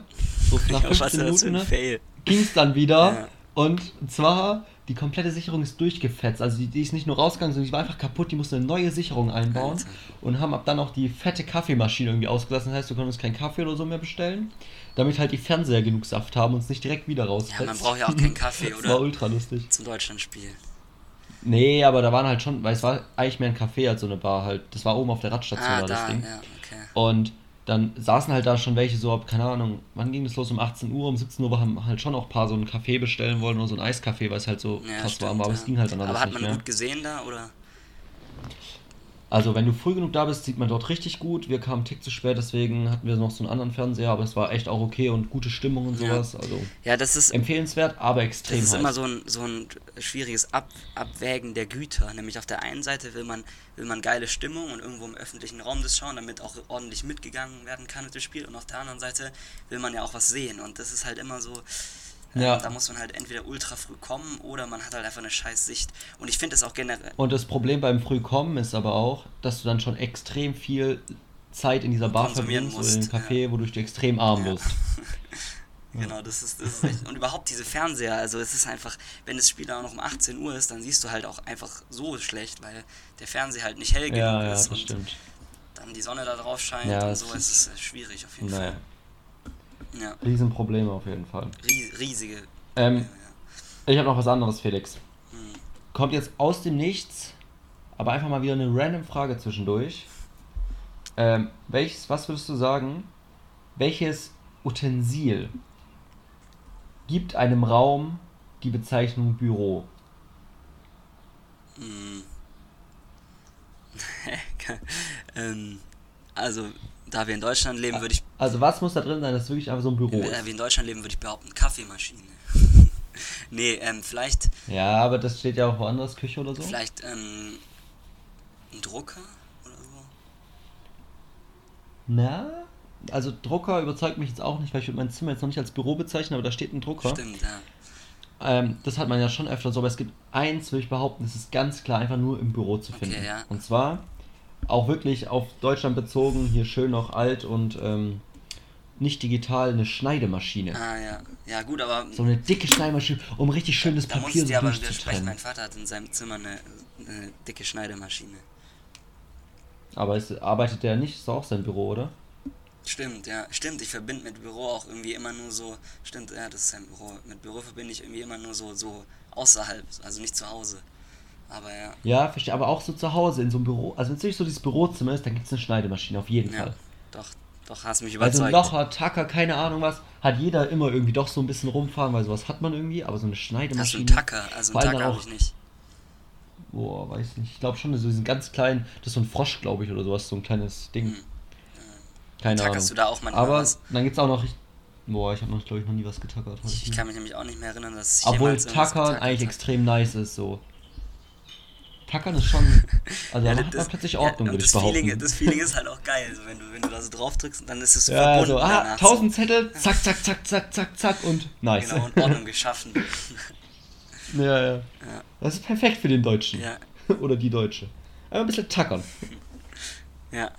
So nach Was ist 15 das für Minuten ne, ging es dann wieder. Ja. Und zwar, die komplette Sicherung ist durchgefetzt. Also die, die ist nicht nur rausgegangen, sondern die war einfach kaputt. Die mussten eine neue Sicherung einbauen. Alter. Und haben ab dann auch die fette Kaffeemaschine irgendwie ausgelassen. Das heißt, du konntest keinen Kaffee oder so mehr bestellen. Damit halt die Fernseher genug Saft haben und es nicht direkt wieder rausfetzt. Ja, man braucht ja auch keinen Kaffee, Das war oder? ultra lustig. Zum Deutschlandspiel. Nee, aber da waren halt schon, weil es war eigentlich mehr ein Café als so eine Bar halt. Das war oben auf der Radstation Ah, war das da, Ding. ja, okay. Und dann saßen halt da schon welche so ab, keine Ahnung, wann ging das los? Um 18 Uhr, um 17 Uhr haben halt schon auch ein paar so einen Kaffee bestellen wollen oder so ein Eiskaffee, weil es halt so Ja, krass stimmt, warm war, aber ja. es ging halt dann Aber hat nicht man mehr. gut gesehen da, oder? Also wenn du früh genug da bist, sieht man dort richtig gut. Wir kamen einen Tick zu spät, deswegen hatten wir noch so einen anderen Fernseher, aber es war echt auch okay und gute Stimmung und Ja. sowas. Also Ja, das ist, empfehlenswert, aber extrem das ist heiß. immer so ein, so ein schwieriges Ab Abwägen der Güter. Nämlich auf der einen Seite will man, will man geile Stimmung und irgendwo im öffentlichen Raum das schauen, damit auch ordentlich mitgegangen werden kann mit dem Spiel. Und auf der anderen Seite will man ja auch was sehen. Und das ist halt immer so, Ja. da muss man halt entweder ultra früh kommen oder man hat halt einfach eine scheiß Sicht. Und ich finde das auch generell. Und das Problem beim Frühkommen ist aber auch, dass du dann schon extrem viel Zeit in dieser Bar verbringst oder in musst, einem Café, wodurch du extrem arm Ja. wirst. Genau, das ist, das ist echt. Und überhaupt diese Fernseher, also es ist einfach, wenn das Spiel dann auch noch um 18 Uhr ist, dann siehst du halt auch einfach so schlecht, weil der Fernseher halt nicht hell genug Ja, ja, ist das und stimmt. dann die Sonne da drauf scheint Ja, und das so, ist- es ist schwierig auf jeden Naja, Fall. Ja, Riesenprobleme auf jeden Fall. ries riesige. Ähm, ja, ich habe noch was anderes, Felix. Hm. Kommt jetzt aus dem Nichts, aber einfach mal wieder eine random Frage zwischendurch. Ähm, welches, was würdest du sagen, welches Utensil gibt einem Raum die Bezeichnung Büro? Hm. ähm, also, da wir in Deutschland leben, würde ich, Also was muss da drin sein, dass es wirklich einfach so ein Büro da ist? wir in Deutschland leben, würde ich behaupten, Kaffeemaschine. nee, ähm, vielleicht, Ja, aber das steht ja auch woanders, Küche oder so. vielleicht, ähm, ein Drucker oder so. Na, also Drucker überzeugt mich jetzt auch nicht, weil ich würde mein Zimmer jetzt noch nicht als Büro bezeichnen, aber da steht ein Drucker. Stimmt, ja. Ähm, das hat man ja schon öfter so, aber es gibt eins, würde ich behaupten, das ist ganz klar einfach nur im Büro zu Okay, finden. ja. Und zwar auch wirklich auf Deutschland bezogen, hier schön noch alt und ähm, nicht digital, eine Schneidemaschine. Ah, ja. Ja, gut, aber So eine dicke Schneidemaschine, um richtig schön das da Papier ich so aber widersprechen. Mein Vater hat in seinem Zimmer eine, eine dicke Schneidemaschine. Aber es, arbeitet der nicht, ist auch sein Büro, oder? Stimmt, ja. Stimmt, ich verbinde mit Büro auch irgendwie immer nur so. Stimmt, ja, das ist sein Büro. Mit Büro verbinde ich irgendwie immer nur so, so außerhalb, also nicht zu Hause. Aber ja, Ja, verstehe, aber auch so zu Hause in so einem Büro. Also wenn es wirklich so dieses Bürozimmer ist, dann gibt es eine Schneidemaschine, auf jeden ja. Fall. Doch, doch, hast mich Also überzeugt. Locher, Tacker, keine Ahnung was, hat jeder immer irgendwie doch so ein bisschen rumfahren, weil sowas hat man irgendwie, aber so eine Hast du Schneidemaschine. einen Tacker? Also einen Tacker habe ich nicht. Boah, weiß nicht. Ich glaube schon, so diesen ganz kleinen, das ist so ein Frosch, glaube ich, oder sowas, so ein kleines Ding. Hm. Keine Tackerst Ahnung. du da auch manchmal Aber was? dann gibt es auch noch, boah, ich habe noch, glaube ich, noch nie was getackert. Ich, ich kann mich nämlich auch nicht mehr erinnern, dass ich Obwohl Tackern eigentlich hab. extrem nice ist, so. Tackern ist schon, also Ja, da hat man plötzlich Ordnung, und würde ich das Feeling, behaupten. das Feeling ist halt auch geil, so wenn du, wenn du da so drauf drückst und dann ist es so ja, verbunden so, ah, danach. 1000 Zettel, zack, zack, zack, zack, zack, zack und nice. Genau, und Ordnung geschaffen. Ja, ja. Ja. Das ist perfekt für den Deutschen. Ja, Oder die Deutsche. Aber ein bisschen tackern. ja.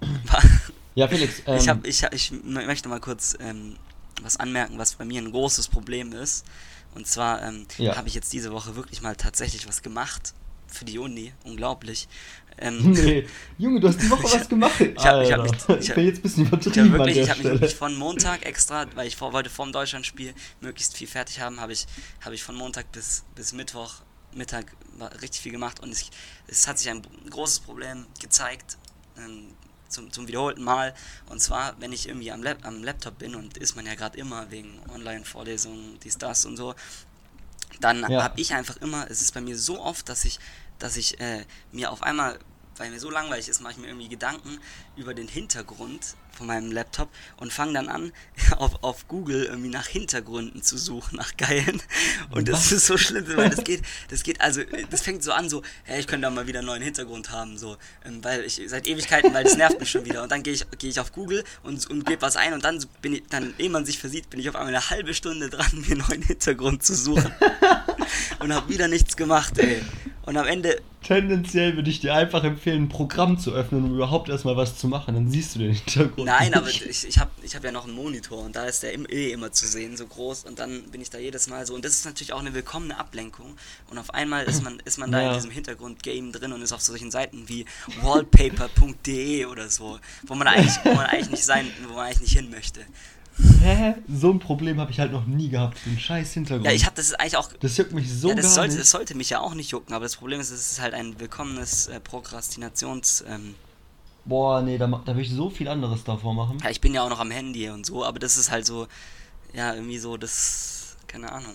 Ja, Felix, ähm, Ich, hab, ich, ich möchte mal kurz ähm, was anmerken, was bei mir ein großes Problem ist. Und zwar ähm, Ja. habe ich jetzt diese Woche wirklich mal tatsächlich was gemacht für die Uni. Unglaublich. Ähm, Nee, Junge, du hast die Woche was gemacht. Ich hab- ich hab mich- ich ich hab- bin jetzt ein bisschen Ich habe übertrieben wirklich, hab mich wirklich von Montag extra, weil ich vor, wollte vor dem Deutschlandspiel möglichst viel fertig haben, habe ich, habe ich von Montag bis, bis Mittwoch Mittag richtig viel gemacht und es, es hat sich ein großes Problem gezeigt ähm, zum, zum wiederholten Mal. Und zwar, wenn ich irgendwie am, Lab, am Laptop bin und ist man ja gerade immer wegen Online-Vorlesungen, dies, das und so, dann Ja. habe ich einfach immer, es ist bei mir so oft, dass ich, dass ich äh, mir auf einmal, weil mir so langweilig ist, mache ich mir irgendwie Gedanken über den Hintergrund von meinem Laptop und fange dann an, auf, auf Google irgendwie nach Hintergründen zu suchen, nach geilen. Und das ist so schlimm, weil das geht, das geht, also, das fängt so an, so, hey, ich könnte da mal wieder einen neuen Hintergrund haben, so, ähm, weil ich, seit Ewigkeiten, weil das nervt mich schon wieder. Und dann gehe ich, gehe ich auf Google und, und gebe was ein und dann bin ich, dann, ehe man sich versieht, bin ich auf einmal eine halbe Stunde dran, mir einen neuen Hintergrund zu suchen. und habe wieder nichts gemacht, ey. Und am Ende. Tendenziell würde ich dir einfach empfehlen, ein Programm zu öffnen, um überhaupt erstmal was zu machen. Dann siehst du den Hintergrund. Nein, nicht. aber ich, ich habe ich hab ja noch einen Monitor und da ist der im- eh immer zu sehen, so groß. Und dann bin ich da jedes Mal so. Und das ist natürlich auch eine willkommene Ablenkung. Und auf einmal ist man, ist man da Ja. in diesem Hintergrund-Game drin und ist auf solchen Seiten wie wallpaper.de oder so, wo man eigentlich, wo man eigentlich nicht sein, wo man eigentlich nicht hin möchte. Hä? So ein Problem habe ich halt noch nie gehabt. Den scheiß Hintergrund. Ja, ich habe das ist eigentlich auch. das juckt mich so ja, das gar sollte, nicht. das sollte mich ja auch nicht jucken, aber das Problem ist, es ist halt ein willkommenes äh, Prokrastinations. Ähm, Boah, nee, da, da will ich so viel anderes davor machen. ja, ich bin ja auch noch am Handy und so, aber das ist halt so, ja, irgendwie so, das. Keine Ahnung.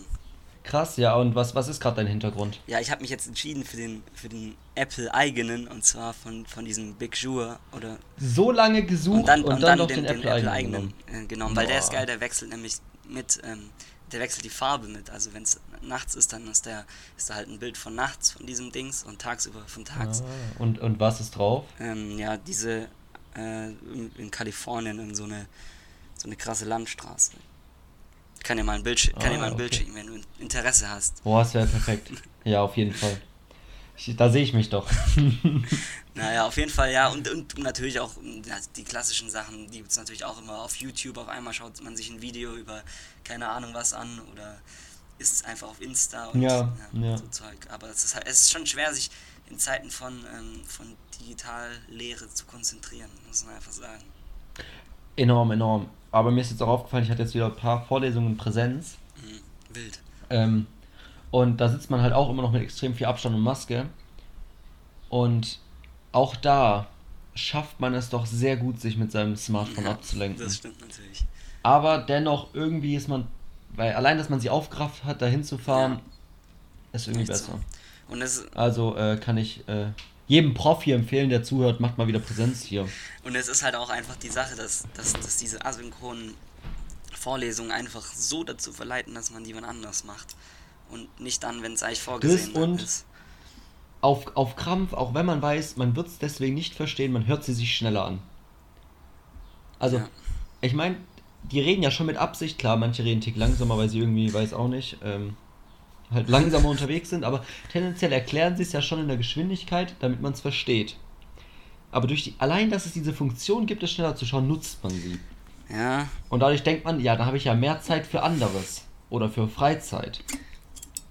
Krass, ja, und was, was ist gerade dein Hintergrund? Ja, ich habe mich jetzt entschieden für den, für den Apple-eigenen und zwar von, von diesem Big Sur oder So lange gesucht und dann, und dann, doch den, den Apple-eigenen äh, genommen, weil der ist geil, der wechselt nämlich mit, ähm, der wechselt die Farbe mit. Also wenn es nachts ist, dann ist der ist da halt ein Bild von nachts von diesem Dings und tagsüber von tags. Ah, und, und was ist drauf? Ähm, ja, diese äh, in, in Kalifornien in so eine so eine krasse Landstraße. Kann dir mal ein Bild, schi- kann dir Ah, mal ein Bild okay. schicken, wenn du Interesse hast. Boah, das wäre perfekt. ja, auf jeden Fall. Ich, da sehe ich mich doch. Naja, auf jeden Fall, ja. Und, und natürlich auch ja, die klassischen Sachen, die gibt es natürlich auch immer auf YouTube. Auf einmal schaut man sich ein Video über keine Ahnung was an oder ist es einfach auf Insta und Ja, ja. so Zeug. Aber es ist, halt, es ist schon schwer, sich in Zeiten von, ähm, von Digitallehre zu konzentrieren, muss man einfach sagen. Enorm, enorm. Aber mir ist jetzt auch aufgefallen, ich hatte jetzt wieder ein paar Vorlesungen in Präsenz. Mhm. Wild. Ähm, und da sitzt man halt auch immer noch mit extrem viel Abstand und Maske. Und auch da schafft man es doch sehr gut, sich mit seinem Smartphone Ja, abzulenken. Das stimmt natürlich. Aber dennoch irgendwie ist man, weil allein, dass man sich aufgerafft hat, dahin zu fahren, Ja. ist irgendwie so. besser. Und es, Also äh, kann ich äh, jedem Prof hier empfehlen, der zuhört, macht mal wieder Präsenz hier. Und es ist halt auch einfach die Sache, dass, dass, dass diese asynchronen Vorlesungen einfach so dazu verleiten, dass man die wann anders macht. Und nicht dann, wenn es eigentlich vorgesehen und- ist. Auf, auf Krampf, auch wenn man weiß, man wird es deswegen nicht verstehen, man hört sie sich schneller an. Also, Ja. ich meine, die reden ja schon mit Absicht, klar, manche reden einen Tick langsamer, weil sie irgendwie, weiß auch nicht, ähm, halt langsamer unterwegs sind, aber tendenziell erklären sie es ja schon in der Geschwindigkeit, damit man es versteht. Aber durch die, allein, dass es diese Funktion gibt, es schneller zu schauen, nutzt man sie. Ja, Und dadurch denkt man, ja, da habe ich ja mehr Zeit für anderes oder für Freizeit.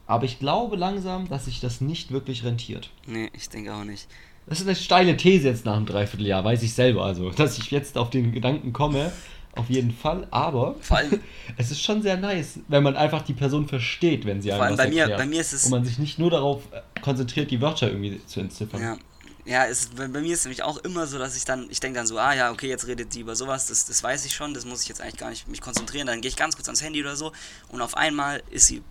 Aber ich glaube langsam, dass sich das nicht wirklich rentiert. nee, ich denke auch nicht. Das ist eine steile These jetzt nach einem Dreivierteljahr, weiß ich selber also. Dass ich jetzt auf den Gedanken komme, auf jeden Fall. Aber allem- es ist schon sehr nice, wenn man einfach die Person versteht, wenn sie Vor allem bei mir- bei mir ist es- Und man sich nicht nur darauf äh, konzentriert, die Wörter irgendwie zu entziffern. Ja, ja es, bei, bei mir ist es nämlich auch immer so, dass ich dann, ich denke dann so, ah ja, okay, jetzt redet die über sowas, das, das weiß ich schon, das muss ich jetzt eigentlich gar nicht mich konzentrieren, dann gehe ich ganz kurz ans Handy oder so und auf einmal ist sie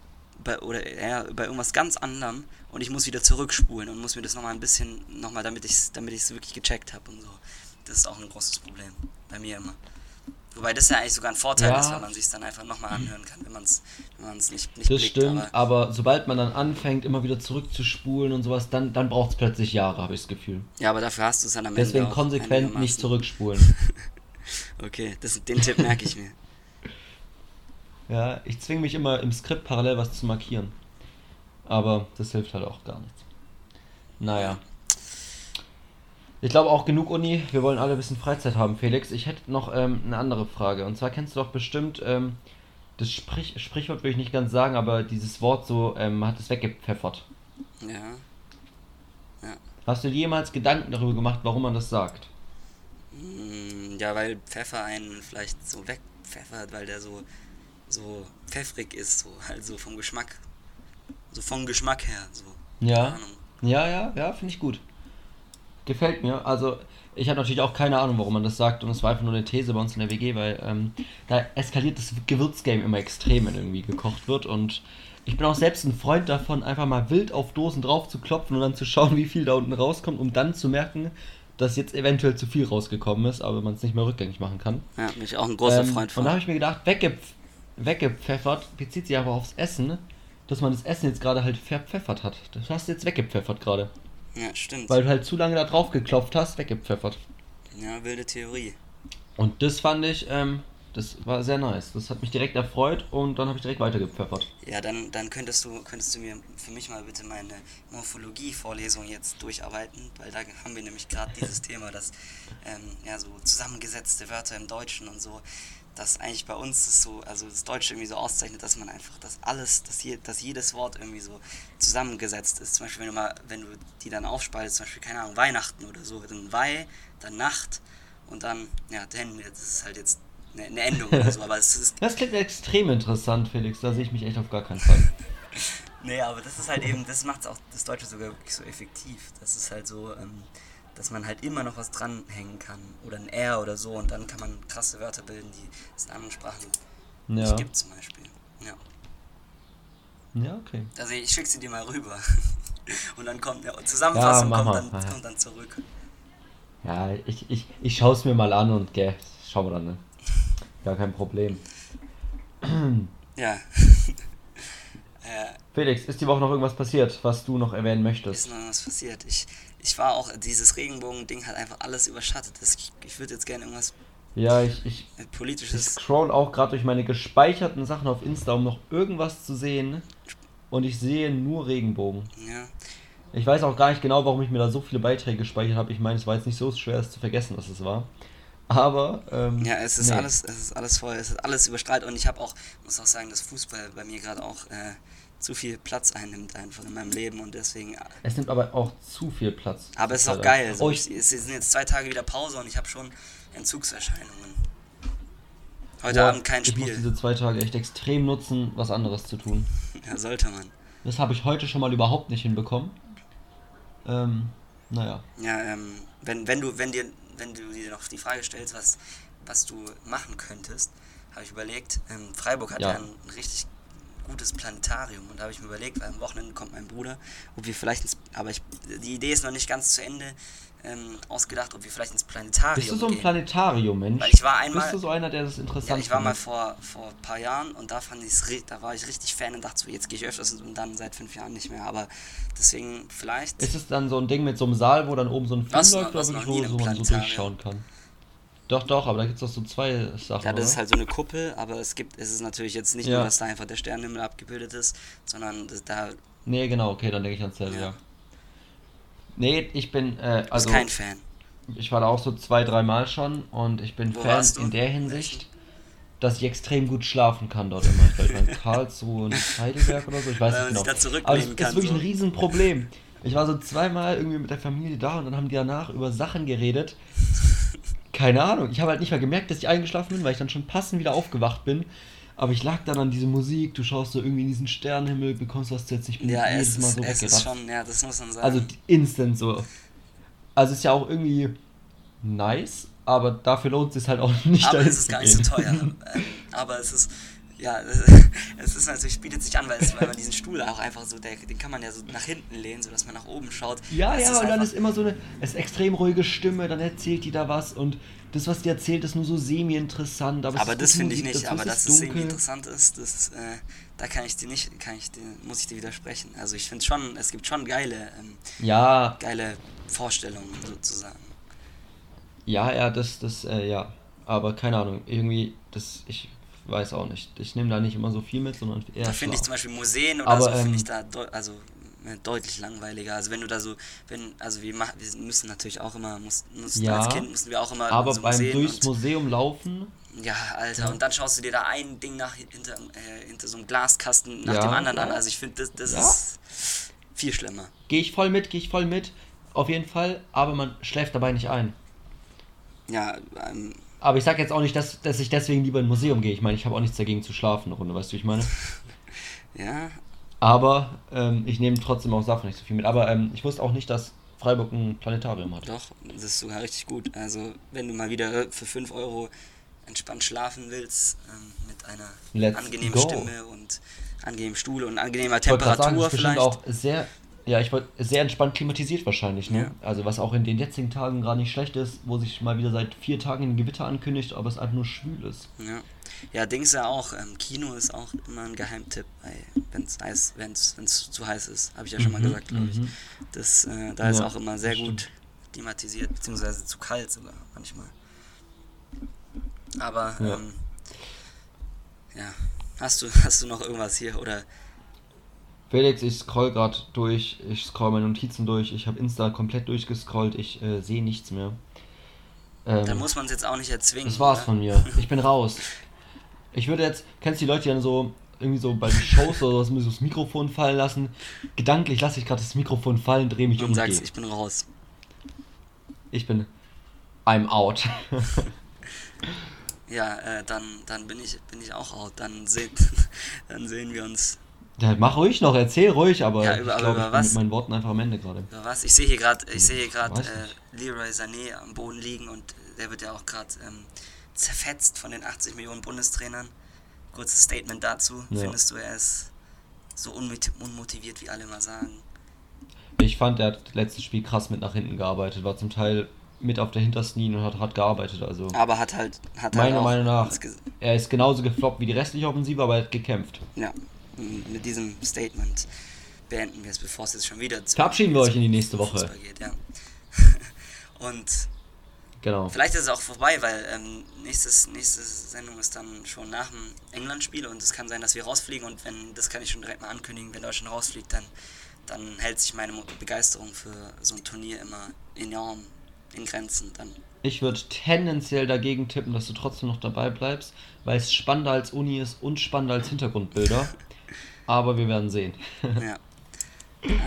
bei, oder, ja, bei irgendwas ganz anderem und ich muss wieder zurückspulen und muss mir das nochmal ein bisschen, nochmal, damit ich es damit ich's wirklich gecheckt habe und so. Das ist auch ein großes Problem, bei mir immer. Wobei das ja eigentlich sogar ein Vorteil Ja. ist, weil man sich dann einfach nochmal anhören kann, wenn man es wenn man's nicht, nicht Das blickt. stimmt, Aber, aber sobald man dann anfängt, immer wieder zurückzuspulen und sowas, dann, dann braucht es plötzlich Jahre, habe ich das Gefühl. ja, aber dafür hast du es dann am Ende Deswegen konsequent nicht zurückspulen. Okay, das, den Tipp merke ich mir. Ja, ich zwinge mich immer im Skript parallel was zu markieren. Aber das hilft halt auch gar nichts. Naja. Ich glaube auch genug Uni. Wir wollen alle ein bisschen Freizeit haben, Felix. Ich hätte noch ähm, eine andere Frage. Und zwar kennst du doch bestimmt ähm, das Sprich Sprichwort, würde ich nicht ganz sagen, aber dieses Wort so, ähm, hat es weggepfeffert. Ja. Hast du dir jemals Gedanken darüber gemacht, warum man das sagt? Mm, Ja, weil Pfeffer einen vielleicht so wegpfeffert, weil der so, so pfeffrig ist, so halt so vom Geschmack. So vom Geschmack her, so. Ja. Ja, ja, ja, finde ich gut. Gefällt mir. Also, ich habe natürlich auch keine Ahnung, warum man das sagt. Und es war einfach nur eine These bei uns in der WG, weil ähm, da eskaliert das Gewürzgame immer extrem, wenn irgendwie gekocht wird. Und ich bin auch selbst ein Freund davon, einfach mal wild auf Dosen drauf zu klopfen und dann zu schauen, wie viel da unten rauskommt, um dann zu merken, dass jetzt eventuell zu viel rausgekommen ist, aber man es nicht mehr rückgängig machen kann. Ja, bin ich auch ein großer Ähm, Freund Und von. da habe ich mir gedacht, weggepf weggepfeffert bezieht sich aber aufs Essen, dass man das Essen jetzt gerade halt verpfeffert hat. Das hast du jetzt weggepfeffert gerade. Ja, stimmt. Weil du halt zu lange da drauf geklopft hast, weggepfeffert. Ja, wilde Theorie. Und das fand ich, ähm, das war sehr nice. Das hat mich direkt erfreut und dann habe ich direkt weitergepfeffert. Ja, dann, dann könntest du könntest du mir für mich mal bitte meine Morphologie-Vorlesung jetzt durcharbeiten, weil da haben wir nämlich gerade dieses Thema, dass ähm, ja so zusammengesetzte Wörter im Deutschen und so, dass eigentlich bei uns das so, also das Deutsche irgendwie so auszeichnet, dass man einfach das alles, dass, je, dass jedes Wort irgendwie so zusammengesetzt ist. Zum Beispiel, wenn du mal, wenn du die dann aufspaltest, zum Beispiel, keine Ahnung, Weihnachten oder so, dann Weih, dann Nacht und dann, ja, denn, das ist halt jetzt eine, eine Endung oder so, aber es ist. Das klingt extrem interessant, Felix. Da sehe ich mich echt auf gar keinen Fall. nee, aber das ist halt eben, das macht auch das Deutsche sogar wirklich so effektiv. Das ist halt so, ähm, dass man halt immer noch was dranhängen kann. Oder ein R oder so und dann kann man krasse Wörter bilden, die es in anderen Sprachen ja. nicht gibt zum Beispiel. Ja. Ja, okay. Also ich schicke sie dir mal rüber. und dann kommt, ja, Zusammenfassung ja, kommt, dann, kommt dann zurück. Ja, ich, ich, ich schaue es mir mal an und gell, schauen wir dann, ne? Gar kein Problem. ja. äh, Felix, ist die Woche noch irgendwas passiert, was du noch erwähnen möchtest? Ist noch was passiert. Ich, ich war auch, dieses Regenbogen-Ding hat einfach alles überschattet. Ich, ich würde jetzt gerne irgendwas ja, ich, ich, politisches. Ich scroll auch gerade durch meine gespeicherten Sachen auf Insta, um noch irgendwas zu sehen. Und ich sehe nur Regenbogen. Ja. Ich weiß auch gar nicht genau, warum ich mir da so viele Beiträge gespeichert habe. Ich meine, es war jetzt nicht so schwer, es zu vergessen, was es war. Aber. Ähm, ja, es ist, nee. alles, es ist alles voll, es ist alles überstrahlt und ich habe auch, muss auch sagen, dass Fußball bei mir gerade auch äh, zu viel Platz einnimmt einfach in meinem Leben und deswegen. Äh, es nimmt aber auch zu viel Platz. Aber es ist auch geil. Also oh, ich, es sind jetzt zwei Tage wieder Pause und ich habe schon Entzugserscheinungen. Heute Boah, Abend kein Spiel. Ich muss diese zwei Tage echt extrem nutzen, was anderes zu tun. ja, sollte man. Das habe ich heute schon mal überhaupt nicht hinbekommen. Ähm, naja. Ja, ähm, wenn, wenn du, wenn dir wenn du dir noch die Frage stellst, was, was du machen könntest, habe ich überlegt, ähm, Freiburg hat ja. ja ein richtig gutes Planetarium und da habe ich mir überlegt, weil am Wochenende kommt mein Bruder, ob wir vielleicht ins, aber ich, die Idee ist noch nicht ganz zu Ende ähm, ausgedacht, ob wir vielleicht ins Planetarium Bist du so ein gehen. Planetarium, Mensch? Weil ich war einmal, Bist du so einer, der das interessant ja, ich war mal vor, vor ein paar Jahren und da fand ich's, da war ich richtig Fan und dachte so, jetzt gehe ich öfters und dann seit fünf Jahren nicht mehr, aber deswegen vielleicht... Ist es dann so ein Ding mit so einem Saal, wo dann oben so ein Film läuft, oder wirklich, wo, wo man so durchschauen kann? Doch, doch, aber da gibt es doch so zwei Sachen. Ja, das oder? ist halt so eine Kuppel, aber es gibt, es ist natürlich jetzt nicht ja. nur, dass da einfach der Sternenhimmel abgebildet ist, sondern da. Nee, genau, okay, dann denke ich ans selbe, ja. ja. Nee, ich bin. Äh, also, du bist kein Fan. Ich war da auch so zwei, dreimal schon und ich bin Wo Fan in der Hinsicht, dass ich extrem gut schlafen kann dort immer. Ich war in Karlsruhe und Heidelberg oder so, ich weiß Weil nicht genau. Aber es ist wirklich so. ein Riesenproblem. Ich war so zweimal irgendwie mit der Familie da und dann haben die danach über Sachen geredet. Keine Ahnung. Ich habe halt nicht mal gemerkt, dass ich eingeschlafen bin, weil ich dann schon passend wieder aufgewacht bin. Aber ich lag dann an diese Musik, du schaust so irgendwie in diesen Sternenhimmel, bekommst was zu. Ich bin ja, jedes Mal so es ist schon, ja, das muss man sagen. Also instant so. Also ist ja auch irgendwie nice, aber dafür lohnt es sich halt auch nicht. Aber es ist gar nicht so teuer. Aber es ist, ja, es ist natürlich, bietet sich an, weil, es, weil man diesen Stuhl auch einfach so, der, den kann man ja so nach hinten lehnen, sodass man nach oben schaut. Ja, es ja, und dann ist immer so eine, es ist extrem ruhige Stimme, dann erzählt die da was und das, was die erzählt, ist nur so semi-interessant. Aber, aber das finde ich nicht, aber dass es semi-interessant ist, das, äh, da kann ich dir nicht, kann ich dir, muss ich dir widersprechen. Also ich finde schon, es gibt schon geile, ähm, ja. geile Vorstellungen sozusagen. Ja, ja, das, das, äh, ja. Aber keine Ahnung, irgendwie, das, ich weiß auch nicht. Ich nehme da nicht immer so viel mit, sondern eher. Da finde ich zum Beispiel Museen oder Aber, so, finde ähm, ich da, also äh, deutlich langweiliger. Also wenn du da so, wenn, also wir machen, wir müssen natürlich auch immer, mussten, mussten ja, als Kind mussten wir auch immer aber so beim Museen durchs Museum laufen. Ja, Alter, ja. und dann schaust du dir da ein Ding nach hinter, äh, hinter so einem Glaskasten nach ja, dem anderen an. Also ich finde, das, das ist viel schlimmer. Gehe ich voll mit, gehe ich voll mit. Auf jeden Fall, aber man schläft dabei nicht ein. Ja, ähm, aber ich sag jetzt auch nicht, dass, dass ich deswegen lieber in ein Museum gehe. Ich meine, ich habe auch nichts dagegen zu schlafen eine Runde, weißt du, wie ich meine? ja. Aber ähm, ich nehme trotzdem auch davon nicht so viel mit. Aber ähm, ich wusste auch nicht, dass Freiburg ein Planetarium hat. Doch, das ist sogar richtig gut. Also, wenn du mal wieder für 5 Euro entspannt schlafen willst, ähm, mit einer Let's angenehmen go. Stimme und angenehmem Stuhl und angenehmer Temperatur sagen, vielleicht. auch sehr ja, ich wollte sehr entspannt klimatisiert wahrscheinlich, ne? Ja. Also was auch in den jetzigen Tagen gerade nicht schlecht ist, wo sich mal wieder seit vier Tagen ein Gewitter ankündigt, aber es einfach nur schwül ist. Ja. Ja, Dings ja auch, ähm, Kino ist auch immer ein Geheimtipp, wenn es heiß, wenn's, wenn's zu heiß ist, habe ich ja schon mal mhm, gesagt, glaube ich. Mhm. Das, äh, da ja, ist auch immer sehr gut klimatisiert, beziehungsweise zu kalt sogar manchmal. Aber ja. ähm, ja. Hast du, hast du noch irgendwas hier oder Felix, ich scroll gerade durch, ich scroll meine Notizen durch, ich habe Insta komplett durchgescrollt, ich äh, sehe nichts mehr. dann Ähm, muss man es jetzt auch nicht erzwingen. das war's oder? von mir. Ich bin raus. Ich würde jetzt, kennst du die Leute, die dann so irgendwie so bei den Shows oder so das Mikrofon fallen lassen? Gedanklich lasse ich gerade das Mikrofon fallen, drehe mich um und und sagst, ich bin raus. Ich bin I'm out. Ja, äh, dann, dann bin ich, bin ich auch out. Dann, sehen dann sehen wir uns. Ja, mach ruhig noch, erzähl ruhig, aber Ja, ich über- aber glaube, ich bin was? mit meinen Worten einfach am Ende gerade. Über was? Ich sehe hier gerade, ich sehe hier gerade Weiß äh. Leroy Sané am Boden liegen und der wird ja auch gerade ähm, zerfetzt von den 80 Millionen Bundestrainern. Kurzes Statement dazu. Ja. Findest du, er ist so unmot- unmotiviert, wie alle immer sagen? Ich fand, er hat letztes Spiel krass mit nach hinten gearbeitet, war zum Teil mit auf der hintersten Linie und hat hart gearbeitet. Also Aber hat halt, hat halt meiner auch Meinung nach, er ist genauso gefloppt wie die restliche Offensive, aber er hat gekämpft. Ja, mit diesem Statement beenden wir es, bevor es jetzt schon wieder zu Verabschieden wir euch in die nächste Woche. Geht, ja. Und Genau. vielleicht ist es auch vorbei, weil ähm, nächstes, nächste Sendung ist dann schon nach dem England-Spiel und es kann sein, dass wir rausfliegen und wenn, das kann ich schon direkt mal ankündigen, wenn Deutschland rausfliegt, dann, dann hält sich meine Begeisterung für so ein Turnier immer enorm in Grenzen. Dann, Ich würde tendenziell dagegen tippen, dass du trotzdem noch dabei bleibst, weil es spannender als Uni ist und spannender als Hintergrundbilder. Aber wir werden sehen. ja.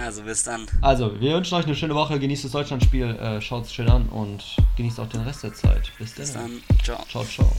Also bis dann. Also, wir wünschen euch eine schöne Woche, genießt das Deutschlandspiel, äh, schaut es schön an und genießt auch den Rest der Zeit. Bis Bis dann. dann. Ciao. Ciao, ciao.